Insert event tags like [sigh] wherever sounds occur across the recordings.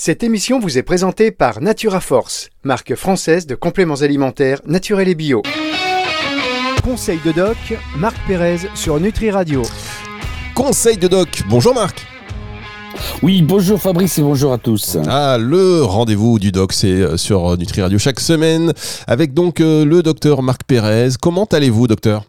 Cette émission vous est présentée par Natura Force, marque française de compléments alimentaires naturels et bio. Conseil de doc, Marc Pérez sur Nutri Radio. Conseil de doc, bonjour Marc. Oui, bonjour Fabrice et bonjour à tous. Ah, le rendez-vous du doc, c'est euh, sur Nutri Radio chaque semaine avec donc euh, le docteur Marc Pérez. Comment allez-vous, docteur?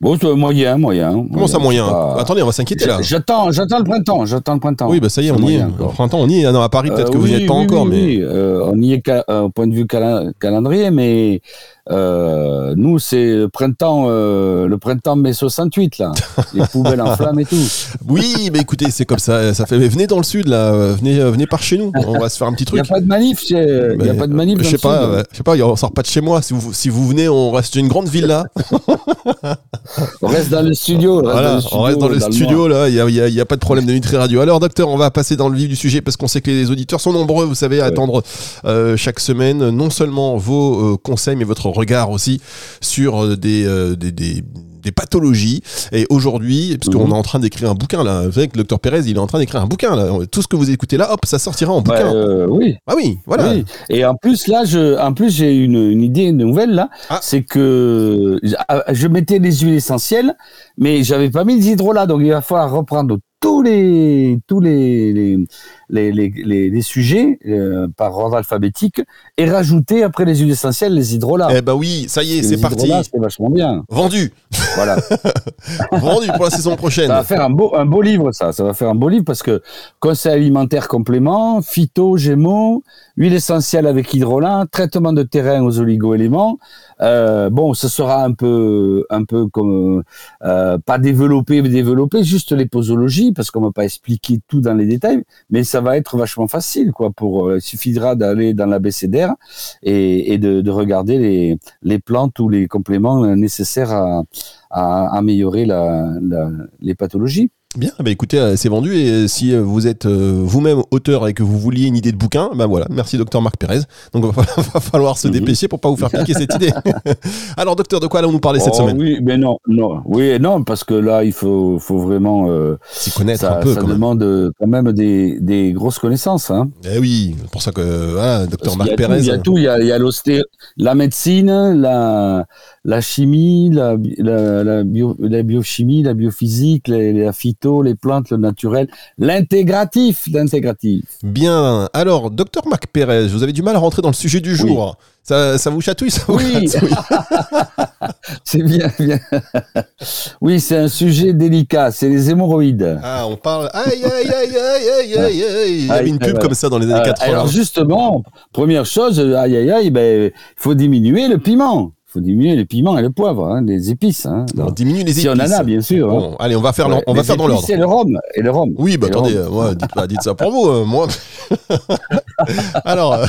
Bon, moyen, moyen. Comment ça moyen Attendez, on va s'inquiéter là. J'attends, j'attends le printemps, j'attends le printemps. Oui, bah ça y est, on y est. Le printemps, on y est. Non, à Paris, peut-être que vous n'y êtes pas encore, mais. Oui, euh, on y est euh, au point de vue calendrier, mais euh, nous, c'est le printemps, euh, le printemps mai 68 là, les poubelles en flammes et tout. [laughs] Oui, mais écoutez, c'est comme ça. Ça fait. venez dans le sud là, venez, venez par chez nous. On va se faire un petit [laughs] truc. Il n'y a pas de manif, il a pas de manif. Je sais pas, je sais pas. On sort pas de chez moi. Si vous, si vous venez, on reste une grande ville là. [laughs] on reste dans le studio. on reste dans le studio là. Il n'y a, pas de problème de Nutri Radio. Alors, docteur, on va passer dans le vif du sujet parce qu'on sait que les auditeurs sont nombreux. Vous savez, à attendre euh, chaque semaine non seulement vos conseils, mais votre regard aussi sur euh, euh, des, des, des, pathologies. Et aujourd'hui, parce qu'on mhm. est en train d'écrire un bouquin là, vous savez que le docteur Pérez, il est en train d'écrire un bouquin là. Tout ce que vous écoutez là, hop, ça sortira en bouquin. Euh, oui. Ah oui, voilà. Et en plus là, je, en plus j'ai une, une, idée nouvelle là, ah. c'est que je mettais les huiles essentielles, mais j'avais pas mis les hydrolats, donc il va falloir reprendre tous les tous les les, les, les, sujets euh, par ordre alphabétique et rajouter après les huiles essentielles les hydrolats. Eh ben oui, ça y est, c'est parti. C'est vachement bien. Vendu. Voilà. [laughs] Vendu pour la saison prochaine. Ça va faire un beau un beau livre ça, ça va faire un beau livre parce que conseil alimentaire complément, phyto, gémeaux, huile essentielle avec hydrolat, traitement de terrain aux oligo-éléments. Euh, bon, ce sera un peu, un peu comme euh, pas développé, mais développé, juste les posologies, parce qu'on va pas expliquer tout dans les détails, mais ça va être vachement facile, quoi. Pour, euh, il suffira d'aller dans l'abécédaire et, et de, de, regarder les, plantes ou les compléments nécessaires à, améliorer les pathologies. Bien, bah écoutez, euh, c'est vendu et euh, si euh, vous êtes vous-même auteur et que vous vouliez une idée de bouquin, ben voilà, merci docteur Marc Pérez. Donc [laughs] il va falloir se mhm. dépêcher pour pas vous faire piquer cette idée. [laughs] Alors docteur, de quoi allons-nous parler cette oh, semaine? Oui, mais non, non, oui, non, parce que là il faut, faut vraiment s'y connaître un peu. Ça demande quand même des, des grosses connaissanses. Hein. Eh oui, pour ça que voilà, docteur Marc Pérez. Il y a tout, il y a, il y a la médecine, la la chimie, la, la, la, bio, la biochimie, la biophysique, la phyto, les plantes, le naturel, l'intégratif, l'intégratif. Bien. Alors, docteur Mac Pérez, vous avez du mal à rentrer dans le sujet du jour. Ça, ça, vous chatouille, ça Oui, [laughs] c'est bien, bien. Oui, c'est un sujet délicat, c'est les hémorroïdes. Ah, on parle. Aïe, aïe, aïe, aïe, aïe, aïe, aïe. Il y avait une pub comme ça dans les années 80. Alors, justement, première chose, aïe, aïe, aïe, ben, il faut diminuer le piment faut diminuer les piments et le poivre, hein, les épices. Hein. on diminue les épices. Si on en a, bien sûr. Bon, hein. Allez, on va faire, on va faire dans l'ordre. C'est le rhum et le rhum. Oui, bah attendez, euh, dites, dites, ça pour vous, euh, moi. [laughs] Alors, euh,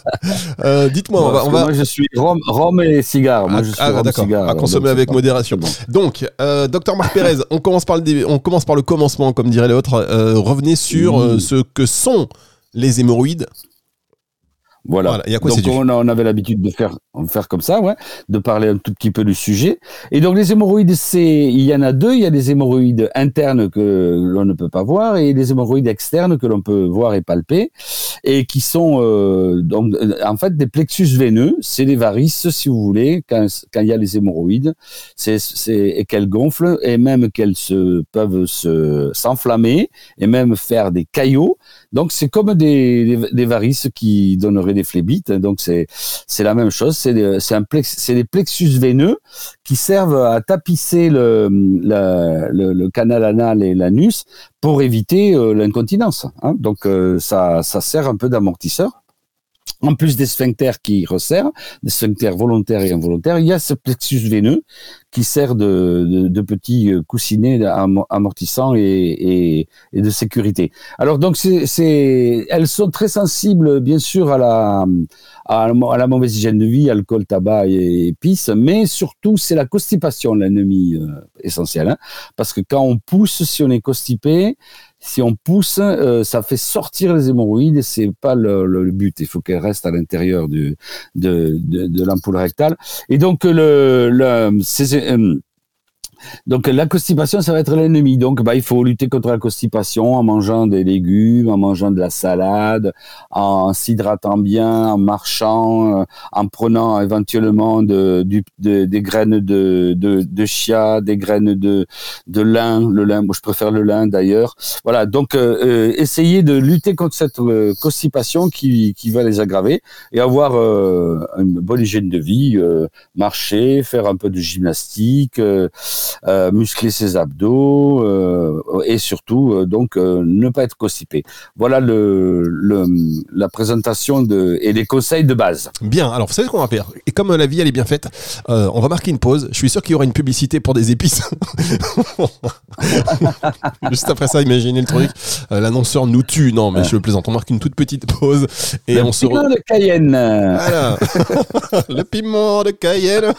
[laughs] euh dites-moi, on va, on va... Moi, je suis rhum, rhum et cigare. Moi, je suis ah, d'accord. À consommer avec modération. Donc, euh, docteur Marc Pérez, on commence par le, on commence par le commencement, comme dirait l'autre. revenez sur ce que sont les hémorroïdes voilà. y a quoi, donc on, on, avait l'habitude de faire, faire comme ça, ouais, de parler un tout petit peu du sujet. Et donc les hémorroïdes, c'est, il y en a deux. Il y a des hémorroïdes internes que l'on ne peut pas voir et des hémorroïdes externes que l'on peut voir et palper et qui sont euh, donc en fait des plexus veineux. C'est des varices, si vous voulez, quand, il y a les hémorroïdes, c'est et qu'elles gonflent et même qu'elles se peuvent se s'enflammer et même faire des caillots. Donc c'est comme des, des, des varices qui donneraient des phlébites. Donc c'est c'est la même chose. C'est des, des plexus veineux qui servent à tapisser le, canal anal et l'anus pour éviter euh, l'incontinence. Hein. Donc euh, ça sert un peu d'amortisseur en plus des sphincters qui resserrent, des sphincters volontaires et involontaires, il y a ce plexus veineux qui sert de, petits euh, coussinets amortissants et, de sécurité. Alors donc elles sont très sensibles bien sûr à la, à, la mauvaise hygiène de vie, alcool, tabac et épices, mais surtout c'est la constipation l'ennemi euh, essentiel, hein, parce que quand on pousse, si on est constipé, si on pousse, euh, ça fait sortir les hémorroïdes. C'est pas le, but. Il faut qu'elles restent à l'intérieur de, de, de l'ampoule rectale. Et donc le, le ces, euh, Donc la constipation, ça va être l'ennemi. Donc bah, il faut lutter contre la constipation en mangeant des légumes, en mangeant de la salade, en s'hydratant bien, en marchant, euh, en prenant éventuellement de, des graines de, de, chia, des graines de, de lin. Le lin, moi je préfère le lin d'ailleurs. Voilà, donc euh, euh essayer de lutter contre cette euh, constipation qui, qui va les aggraver et avoir une bonne hygiène de vie, marcher, faire un peu de gymnastique. Euh, muscler ses abdos euh, et surtout euh, donc ne pas être constipé. Voilà le, la présentation de, et les conseils de base. Bien, alors vous savez ce qu'on va faire? Et comme la vie elle est bien faite, on va marquer une pause. Je suis sûr qu'il y aura une publicité pour des épices. [laughs] Juste après ça, imaginez le truc. L'annonceur nous tue. Non, mais je plaisante. On marque une toute petite pause et le on se. [laughs] Le piment de Cayenne. Voilà. le piment de Cayenne.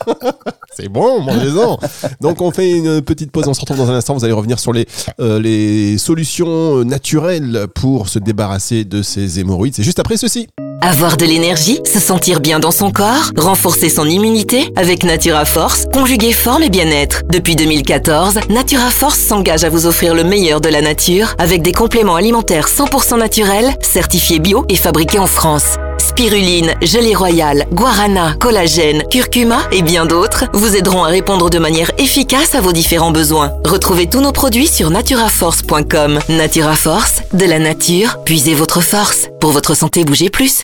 C'est bon, mangez-en. Donc on fait une petite pause, on se retrouve dans un instant. Vous allez revenir sur les, euh, les solutions naturelles pour se débarrasser de ces hémorroïdes. C'est juste après ceci. Avoir de l'énergie, se sentir bien dans son corps, renforcer son immunité avec Natura Force, conjuguer forme et bien-être. Depuis 2014, Natura Force s'engage à vous offrir le meilleur de la nature avec des compléments alimentaires 100% naturels, certifiés bio et fabriqués en France spiruline, gelée royale, guarana, collagène, curcuma et bien d'autres vous aideront à répondre de manière efficace à vos différents besoins. Retrouvez tous nos produits sur naturaforce.com. Naturaforce, de la nature, puisez votre force. Pour votre santé, bougez plus.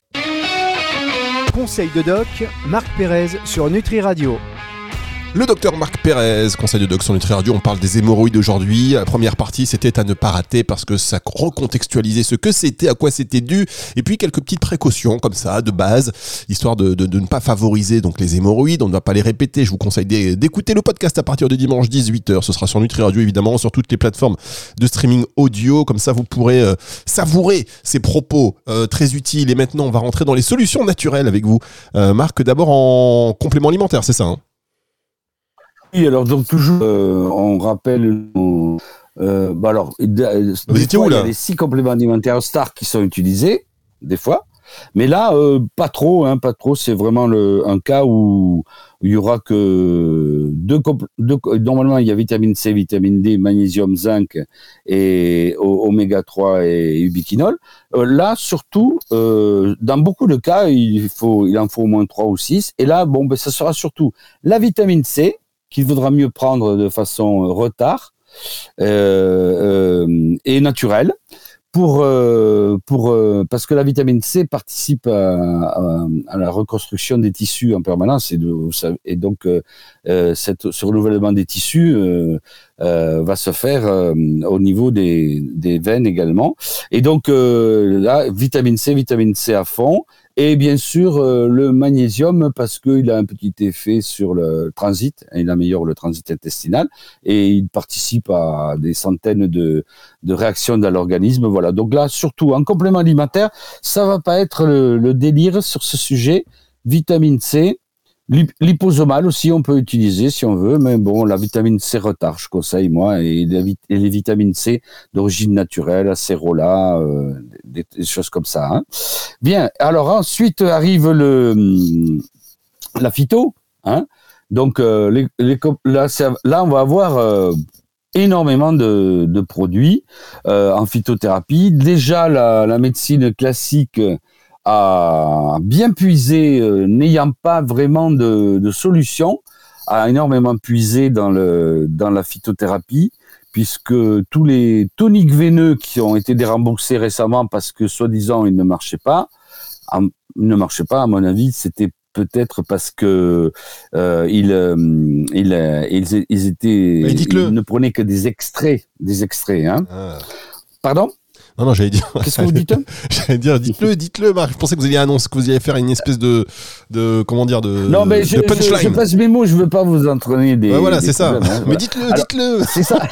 Conseil de doc, Marc Pérez sur Nutri Radio. Le docteur Marc Pérez, conseil de Doc sur Nutri Radio, on parle des hémorroïdes aujourd'hui. La première partie, c'était à ne pas rater parce que ça recontextualisait ce que c'était, à quoi c'était dû, et puis quelques petites précautions comme ça, de base, histoire de, ne pas favoriser donc les hémorroïdes. On ne va pas les répéter. Je vous conseille d'écouter le podcast à partir de dimanche 18h. Ce sera sur Nutri Radio évidemment, sur toutes les plateformes de streaming audio. Comme ça, vous pourrez euh, savourer ces propos euh, très utiles. Et maintenant, on va rentrer dans les solutions naturelles avec vous. Euh, Marc, d'abord en complément alimentaire, c'est ça hein? Oui, alors donc toujours, euh, on rappelle. Euh, bah alors, il y a les six compléments alimentaires Star qui sont utilisés des fois, mais là, euh, pas trop, hein, pas trop. C'est vraiment le, un cas où il y aura que deux, deux, normalement il y a vitamine C, vitamine D, magnésium, zinc et oméga 3 et ubiquinol. là, surtout, dans beaucoup de cas, il faut, il en faut au moins trois ou six. Et là, bon, ben, ça sera surtout la vitamine C qu'il vaudra mieux prendre de façon euh, retard euh, euh, et naturelle pour pour parce que la vitamine C participe à, la reconstruction des tissus en permanence et, donc ce renouvellement des tissus va se faire au niveau des, des veines également. Et donc là vitamine C vitamine C à fond et bien sûr, euh, le magnésium, parce qu'il a un petit effet sur le transit, il améliore le transit intestinal, et il participe à des centaines de, de réactions dans l'organisme. Voilà. Donc là, surtout en complément alimentaire, ça va pas être le délire sur ce sujet. Vitamine C, Liposomal aussi, on peut utiliser si on veut, mais bon, la vitamine C retard, je conseille moi, et les, vitamines C d'origine naturelle, acérola, euh, des, choses comme ça. Hein. Bien, alors ensuite arrive le la phyto, hein. Donc euh, là, là, on va avoir euh, énormément de, produits en phytothérapie. Déjà, la, la médecine classique a bien puisé, euh, n'ayant pas vraiment de, de, solution, a énormément puisé dans, le, dans la phytothérapie, puisque tous les toniques veineux qui ont été déremboursés récemment parce que soi-disant ils ne marchaient pas, ils ne marchaient pas, à mon avis, c'était peut-être parce que euh, ils, euh, ils, euh, ils, ils, étaient, ils ne prenaient que des extraits, des extraits. Hein. Ah. Pardon? Non, non, j'allais dire. [laughs] Qu'est-ce que vous dites [laughs] J'allais dire, dites-le, dites-le, Marc. Je pensais que vous alliez annoncer, que vous alliez faire une espèce de, de comment dire, de. Non, mais je, je, je, passe mes mots, je veux pas vous entraîner des. voilà, c'est ça. Hein, mais dites-le, dites-le. C'est ça. [laughs]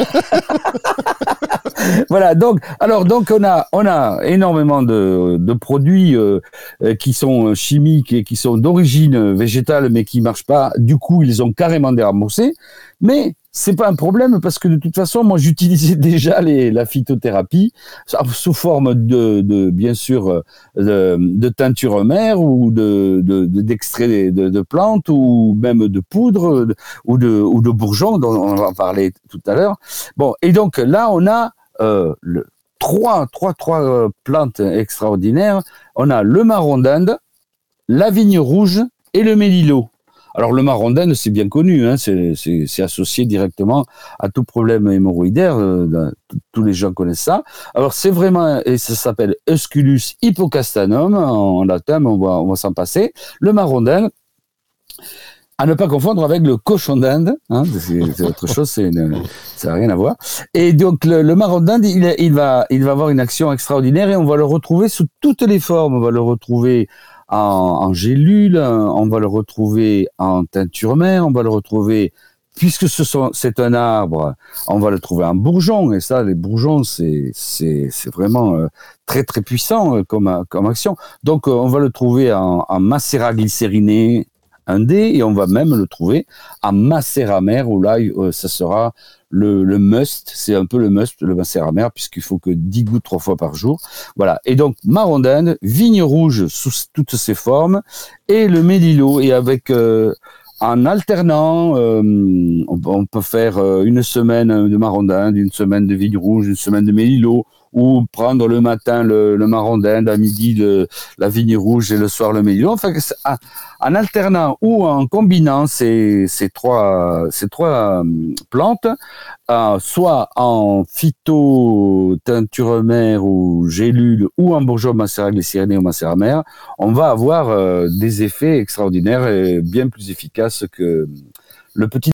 voilà, donc, alors, donc, on a, on a énormément de, de produits euh, euh qui sont chimiques et qui sont d'origine végétale, mais qui marchent pas. Du coup, ils ont carrément déremboursé Mais c'est pas un problème parce que de toute façon, moi, [laughs] j'utilisais déjà les, la phytothérapie sous forme de, de bien sûr, de, de teinture mère ou de d'extrait de, de, plantes ou même de poudre ou de ou de bourgeons dont on va parler tout à l'heure. Bon, et donc là, on a euh, trois, trois, trois euh, plantes extraordinaires. On a le marron d'Inde, la vigne rouge et le mélilo. Alors le marron d'Inde, c'est bien connu, hein, c'est associé directement à tout problème hémorroïdaire, euh, tous les gens connaissent ça. Alors c'est vraiment, et ça s'appelle Eusculus hippocastanum en latin, on va, on va s'en passer. Le marron d'Inde, à ne pas confondre avec le cochon d'Inde, hein, c'est autre chose, ça n'a rien à voir. Et donc le, le marron d'Inde, il, va, il va avoir une action extraordinaire et on va le retrouver sous toutes les formes. On va le retrouver en, en gélule, on va le retrouver en teinture mère, on va le retrouver puisque c'est un arbre, on va le trouver en bourgeon, et ça, les bourgeons, c'est, vraiment euh, très très puissant euh, comme, comme action. Donc, euh, on va le trouver en, en macérat glycériné, un dé et on va même le trouver à macéramère où là euh, ça sera le, must, c'est un peu le must le macéramère puisqu'il faut que 10 gouttes trois fois par jour. Voilà. Et donc marron d'Inde, vigne rouge sous toutes ses formes et le mélilo et avec euh, en alternant, euh, on, peut faire une semaine de marron d'Inde, une semaine de vigne rouge, une semaine de mélilo, ou prendre le matin le, le marron d'Inde, à midi la vigne rouge et le soir le mélilo. Enfin, en alternant ou en combinant ces, trois, euh, plantes, euh, soit en phyto teinture mère ou gélule ou en bourgeois macérat glycériné ou macérat mère, on va avoir euh, des effets extraordinaires et bien plus efficaces que le petit.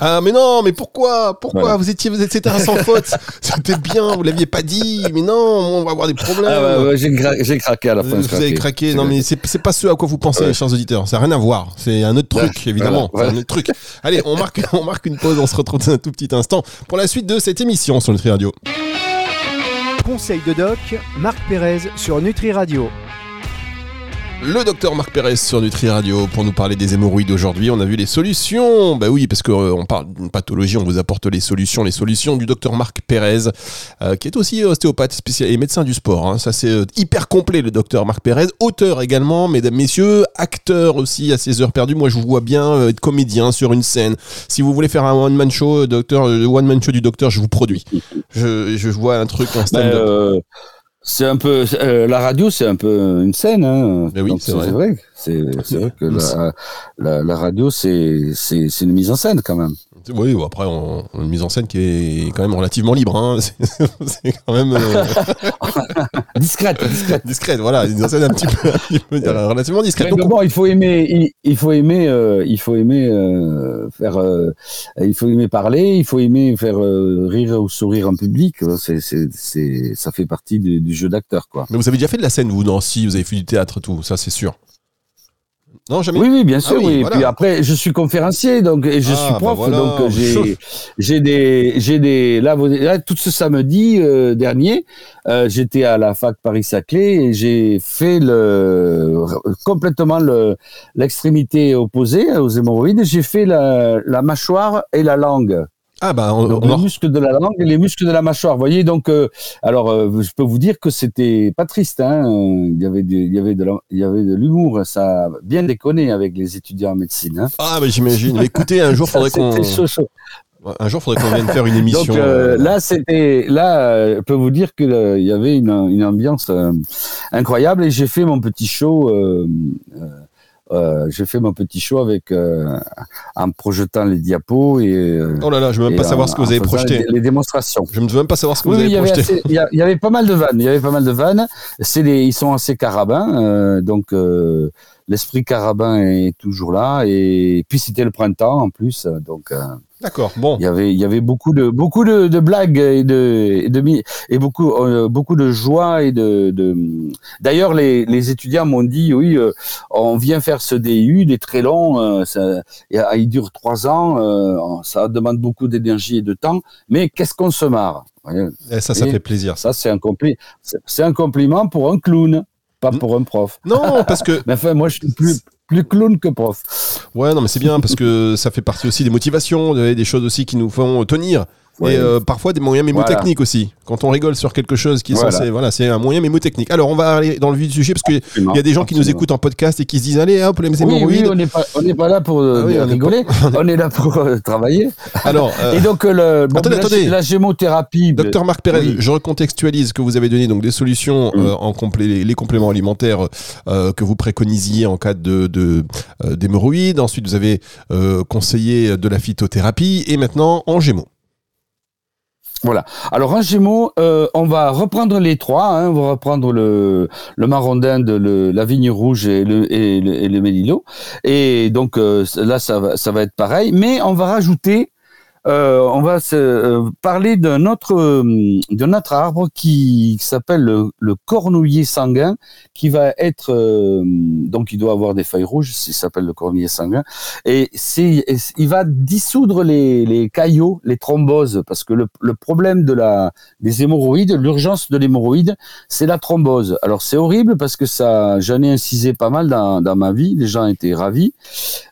Ah mais non, mais pourquoi? Pourquoi? Vous étiez, vous étiez sans faute. [laughs] C'était bien, vous l'aviez pas dit. Mais non, on va avoir des problèmes. Ah ouais, j'ai, craqué à la fin. Vous, avez craqué. Non mais c'est, c'est pas ce à quoi vous pensez, chers auditeurs. Ça n'a rien à voir. C'est un autre truc, évidemment. C'est un autre truc. [laughs] Allez, on marque, on marque une pause. On se retrouve dans un tout petit instant pour la suite de cette émission sur Nutri Radio. Conseil de doc, Marc Pérez sur Nutri Radio. Le docteur Marc Pérez sur Nutri Radio pour nous parler des hémorroïdes aujourd'hui. On a vu les solutions. Bah oui, parce qu'on euh, parle d'une pathologie, on vous apporte les solutions. Les solutions du docteur Marc Pérez, euh, qui est aussi ostéopathe spécial et médecin du sport. Hein. Ça, c'est euh, hyper complet, le docteur Marc Pérez. Auteur également, mesdames, messieurs. Acteur aussi à ses heures perdues. Moi, je vous vois bien être comédien sur une scène. Si vous voulez faire un one-man show, docteur, one-man show du docteur, je vous produis. Je, je vois un truc, en stand-up. C'est un peu euh, la radio, c'est un peu une scène. Hein. oui, c'est vrai. C'est vrai que la, la, la radio, c'est c'est une mise en scène quand même. Oui, après, on, une mise en scène qui est quand même relativement libre. Hein. [laughs] C'est quand même. Euh, [laughs] discrète, discrète. Discrète, voilà. Une mise en scène un petit peu, relativement discrète. Donc, bon, il faut aimer, il, faut aimer, euh, il faut aimer euh, faire, euh, il faut aimer parler, il faut aimer faire rire ou sourire en public. C'est, ça fait partie du, du jeu d'acteur, quoi. Mais vous avez déjà fait de la scène, vous, non Si, vous avez fait du théâtre, tout, ça, c'est sûr? Non, jamais. Oui, oui, bien sûr. Ah oui, Et puis après, je suis conférencier, donc et je ah, suis bah prof, donc j'ai [laughs] j'ai des j'ai des là, là, tout ce samedi euh, dernier, euh, j'étais à la fac Paris-Saclay et j'ai fait le complètement le l'extrémité opposée aux hémorroïdes. J'ai fait la, la mâchoire et la langue. Ah bah les muscles de la langue et les muscles de la mâchoire. Vous voyez donc euh, alors euh, je peux vous dire que c'était pas triste hein. Il y avait il y avait de il y avait de l'humour, ça a bien déconné avec les étudiants en médecine hein. Ah bah j'imagine. Écoutez, un jour faudrait [laughs] qu'on Un jour, faudrait qu'on vienne faire une émission. Donc euh, là, c'était là, je peux vous dire que il y avait une, une ambiance incroyable et j'ai fait mon petit show euh, j'ai fait mon petit show avec euh, en projetant les diapos et euh, oh là là je veux même pas savoir ce que vous avez projeté. les, démonstrations. Je ne veux même pas savoir ce que vous avez projeté. il y, avait pas mal de vannes il y avait pas mal de vannes. C'est ils sont assez carabins donc l'esprit carabin est toujours là et puis c'était le printemps en plus donc D'accord. Bon. Il y avait, il y avait beaucoup de, beaucoup de, de blagues et de, et, de, et beaucoup, euh, beaucoup de joie et de. de... D'ailleurs, les, les étudiants m'ont dit, oui, euh, on vient faire ce DU, des très long, euh, ça, il dure trois ans, ça demande beaucoup d'énergie et de temps, mais qu'est-ce qu'on se marre et eh, Ça, ça fait plaisir. Ça, c'est un, compli c'est un compliment pour un clown pas pour un prof. Non, parce que. [laughs] Mais enfin, moi, je suis plus, plus clown que prof. Ouais, non, mais c'est bien parce que ça fait partie aussi des motivations, des choses aussi qui nous font tenir et euh, parfois des moyens mémotechniques aussi. Quand on rigole sur quelque chose qui est censé, voilà, c'est un moyen mémotechnique. Alors on va aller dans le vif du sujet parce qu'il y a des gens qui nous écoutent en podcast et qui se disent allez hop les hémorroïdes. Oui, on n'est pas, pas, là pour euh, ah rigoler, [laughs] on est là pour euh, travailler. Alors [laughs] et donc le bon, attendez, la, attendez. la, gémothérapie. Docteur Marc Pérez, je recontextualise que vous avez donné donc des solutions mm. en complé les, compléments alimentaires que vous préconisiez en cas de d'hémorroïdes. Ensuite vous avez conseillé de la phytothérapie et maintenant en gémeaux. Voilà. Alors en Gémeaux, euh, on va reprendre les trois. Hein. on va reprendre le, le marron d'Inde, la vigne rouge et le, et le, et le mélilo. Et donc euh, là, ça va, ça va être pareil. Mais on va rajouter euh, on va se, euh, parler d'un autre, euh, autre arbre qui, s'appelle le, le, cornouiller sanguin, qui va être, donc il doit avoir des feuilles rouges, il s'appelle le cornouiller sanguin, et c'est, il va dissoudre les, caillots, les thromboses, parce que le, le problème de la, des hémorroïdes, l'urgence de l'hémorroïde, c'est la thrombose. Alors c'est horrible parce que ça, j'en ai incisé pas mal dans, dans ma vie, les gens étaient ravis.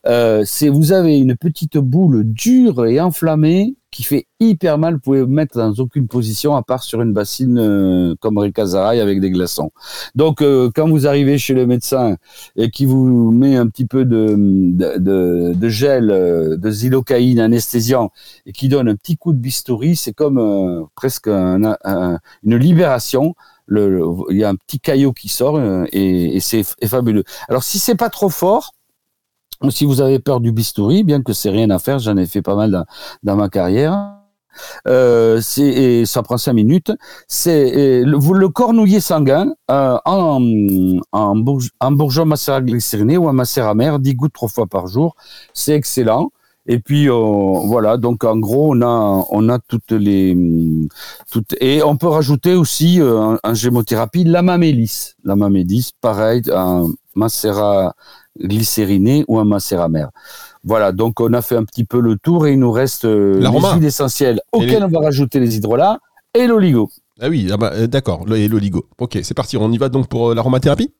c'est, vous avez une petite boule dure et enflammée qui fait hyper mal. Vous pouvez vous mettre dans aucune position à part sur une bassine euh, comme Ricazaraï avec des glaçons. Donc, euh, quand vous arrivez chez le médecin et qui vous met un petit peu de, gel, euh, de xylocaïne anesthésiant et qui donne un petit coup de bistouri, c'est comme presque une libération. Le, il y a un petit caillot qui sort et, et c'est fabuleux. Alors, si c'est pas trop fort, si vous avez peur du bistouri, bien que c'est rien à faire, j'en ai fait pas mal dans, ma carrière. Euh, et ça prend cinq minutes. C'est le, le cornouiller sanguin euh, en, bourgeon macérat glycériné ou en macérat amer, 10 gouttes trois fois par jour. C'est excellent. Et puis voilà, donc en gros on a toutes les toutes et on peut rajouter aussi euh, en, gémothérapie la mamélis, la mamélis, pareil, macérat glycériné ou un macéramère. Voilà, donc on a fait un petit peu le tour et il nous reste euh, les huiles essentielles auxquelles on va rajouter les hydrolats et l'oligo. Ah oui, ah bah, euh, d'accord, et l'oligo. Ok, c'est parti, on y va donc pour euh, l'aromathérapie?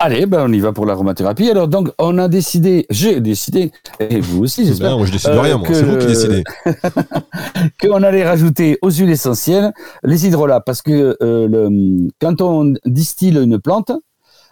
Allez, ben on y va pour l'aromathérapie. Alors donc on a décidé, j'ai décidé, et vous aussi j'espère. Ben, je décide de rien, moi. c'est vous qui décidez. [laughs] qu'on allait rajouter aux huiles essentielles les hydrolats, parce que le, quand on distille une plante,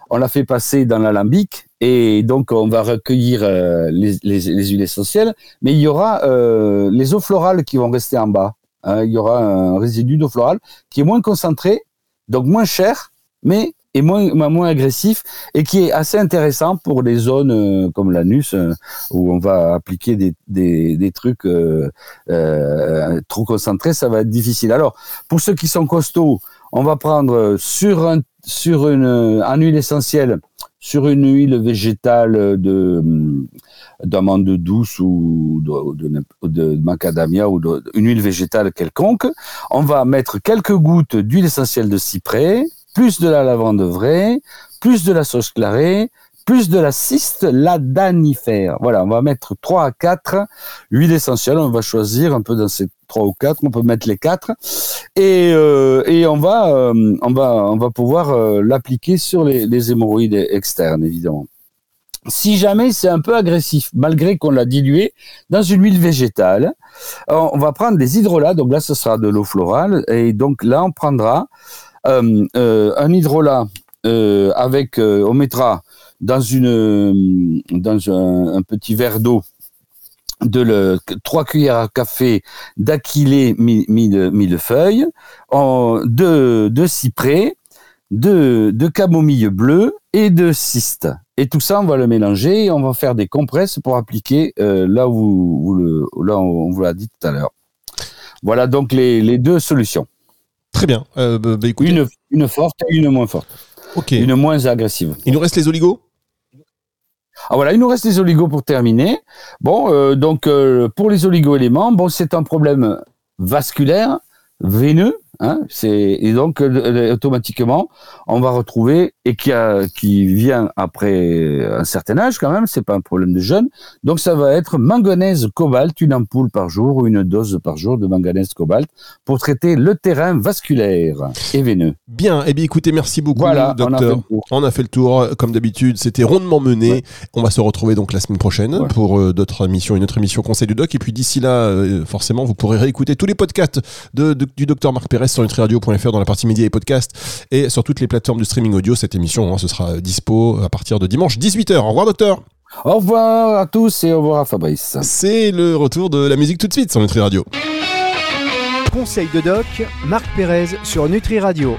on l'a fait passer dans l'alambic et donc on va recueillir euh, les, huiles essentielles, mais il y aura euh, les eaux florales qui vont rester en bas. Hein. il y aura un résidu d'eau florale qui est moins concentré, donc moins cher, mais est moins, moins agressif et qui est assez intéressant pour les zones euh, comme l'anus où on va appliquer des, des, trucs trop concentrés, ça va être difficile. Alors, pour ceux qui sont costauds, on va prendre sur un sur une, huile essentielle, sur une huile végétale de d'amande douce ou de, macadamia ou une huile végétale quelconque, on va mettre quelques gouttes d'huile essentielle de cyprès, plus de la lavande vraie, plus de la sauce clarée, plus de la cyste ladanifère. Voilà, on va mettre 3 à 4 huiles essentielles. On va choisir un peu dans ces 3 ou 4, on peut mettre les 4. Et, euh, et on, va, euh, on, va, on va pouvoir euh, l'appliquer sur les, les hémorroïdes externes, évidemment. Si jamais c'est un peu agressif, malgré qu'on l'a dilué dans une huile végétale, on va prendre des hydrolats. Donc là, ce sera de l'eau florale. Et donc là, on prendra un hydrolat avec, on mettra dans une dans un, petit verre d'eau de le, 3 cuillères à café d'aquilé millefeuille, en, de, de cyprès, de, de camomille bleue et de cyste. Et tout ça, on va le mélanger et on va faire des compresses pour appliquer euh, là où, le, là on vous l'a dit tout à l'heure. Voilà donc les, les, deux solutions. Très bien. Euh, bah, bah, une, une forte et une moins forte. Ok. Une moins agressive. Il nous reste les oligos ah voilà, il nous reste les oligos pour terminer. Bon, euh, donc euh, pour les oligo-éléments, bon, c'est un problème vasculaire, veineux, Hein, et donc euh, automatiquement on va retrouver et qui a qui vient après un certain âge quand même, c'est pas un problème de jeune. Donc ça va être manganèse cobalt, une ampoule par jour ou une dose par jour de manganèse cobalt pour traiter le terrain vasculaire et veineux. Bien, et eh bien écoutez, merci beaucoup voilà, docteur. On a, fait le tour comme d'habitude, c'était rondement mené. On va se retrouver donc la semaine prochaine pour euh, d'autres émissions, une autre émission Conseil du Doc et puis d'ici là euh, forcément vous pourrez réécouter tous les podcasts de, du docteur Marc Pérez sur nutriradio.fr dans la partie médias et podcasts et sur toutes les plateformes de streaming audio. Cette émission, hein, ce sera dispo à partir de dimanche 18h. Au revoir, docteur. Au revoir à tous et au revoir à Fabrice. C'est le retour de la musique tout de suite sur Nutri Radio. Conseil de doc, Marc Pérez sur Nutri Radio.